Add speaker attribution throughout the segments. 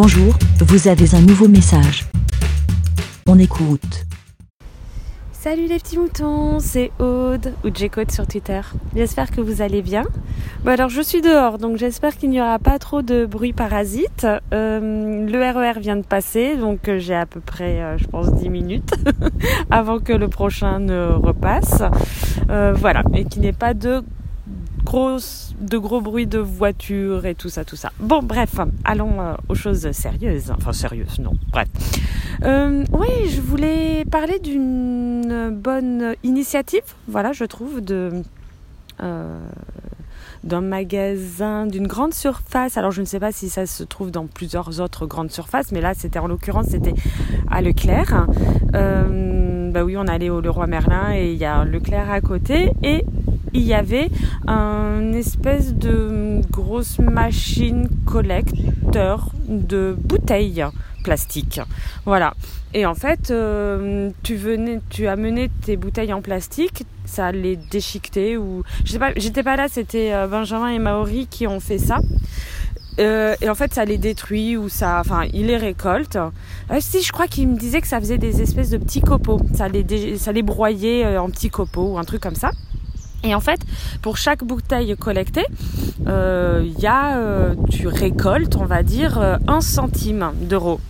Speaker 1: Bonjour, vous avez un nouveau message. On écoute.
Speaker 2: Salut les petits moutons, c'est Aude ou J-Code sur Twitter. J'espère que vous allez bien. Bon alors je suis dehors donc j'espère qu'il n'y aura pas trop de bruit parasite. Euh, le RER vient de passer donc euh, j'ai à peu près euh, je pense 10 minutes avant que le prochain ne repasse. voilà et qu'il n'y pas de de gros bruits de voitures et tout ça, tout ça. Bon, bref, allons euh, aux choses sérieuses. Enfin, sérieuses, non, bref. Euh, oui, je voulais parler d'une bonne initiative, voilà, je trouve, de... Euh, d'un magasin d'une grande surface. Alors je ne sais pas si ça se trouve dans plusieurs autres grandes surfaces, mais là c'était en l'occurrence c'était à Leclerc. bah oui, on allait au Leroy Merlin et il y a Leclerc à côté il y avait un espèce de grosse machine collecteur de bouteilles plastiques. Voilà. Et en fait, euh, tu venais, tu amenais tes bouteilles en plastique, ça les déchiquetait ou je pas, j'étais pas là, c'était euh, Benjamin et Maori qui ont fait ça. Euh, et en fait, ça les détruit ou ça, enfin, il les récolte. si, je crois qu'il me disait que ça faisait des espèces de petits copeaux. Ça les, ça les broyait en petits copeaux ou un truc comme ça. Et en fait, pour chaque bouteille collectée, euh, y a, euh, tu récoltes, on va dire, euh, un centime d'euro.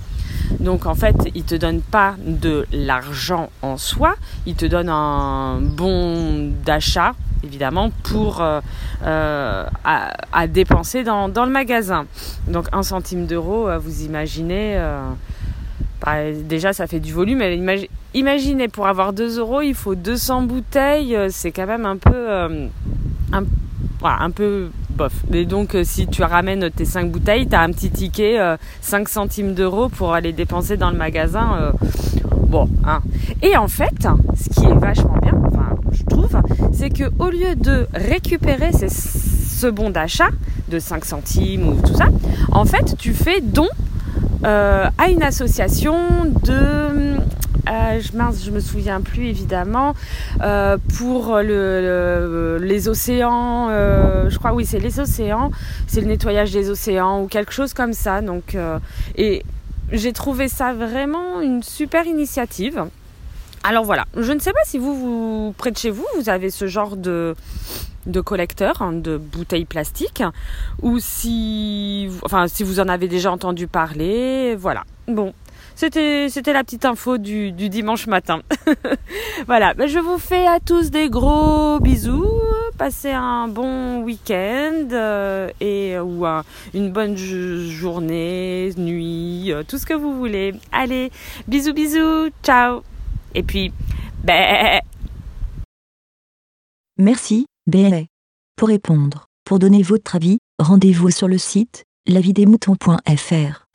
Speaker 2: Donc en fait, ils te donnent pas de l'argent en soi, ils te donnent un bon d'achat, évidemment, pour à, dépenser dans, dans, le magasin. Donc un centime d'euro, vous imaginez bah, déjà, ça fait du volume. Imaginez, pour avoir 2 euros, il faut 200 bouteilles. Euh, c'est quand même un peu, euh, un, peu bof. Et donc, euh, si tu ramènes tes 5 bouteilles, tu as un petit ticket, 5 centimes d'euros pour aller dépenser dans le magasin. bon, hein. Et en fait, ce qui est vachement bien, enfin, je trouve, c'est que au lieu de récupérer ce bon d'achat de 5 centimes ou tout ça, en fait, tu fais don euh, à une association de euh, je, mince, je me souviens plus évidemment, euh, pour le, les océans, je crois oui c'est les océans, c'est le nettoyage des océans ou quelque chose comme ça. Donc, et j'ai trouvé ça vraiment une super initiative. Alors voilà, je ne sais pas si vous, vous près de chez vous, vous avez ce genre de, collecteurs hein, de bouteilles plastiques ou si, enfin, si vous en avez déjà entendu parler. Voilà. Bon, c'était, la petite info du, du dimanche matin. voilà, ben, je vous fais à tous des gros bisous. Passez un bon week-end euh, et ou une bonne journée, nuit, euh, tout ce que vous voulez. Allez, bisous, bisous, ciao. Et puis, ben.
Speaker 1: Merci. BLA. Pour répondre, pour donner votre avis, rendez-vous sur le site lavidemouton.fr.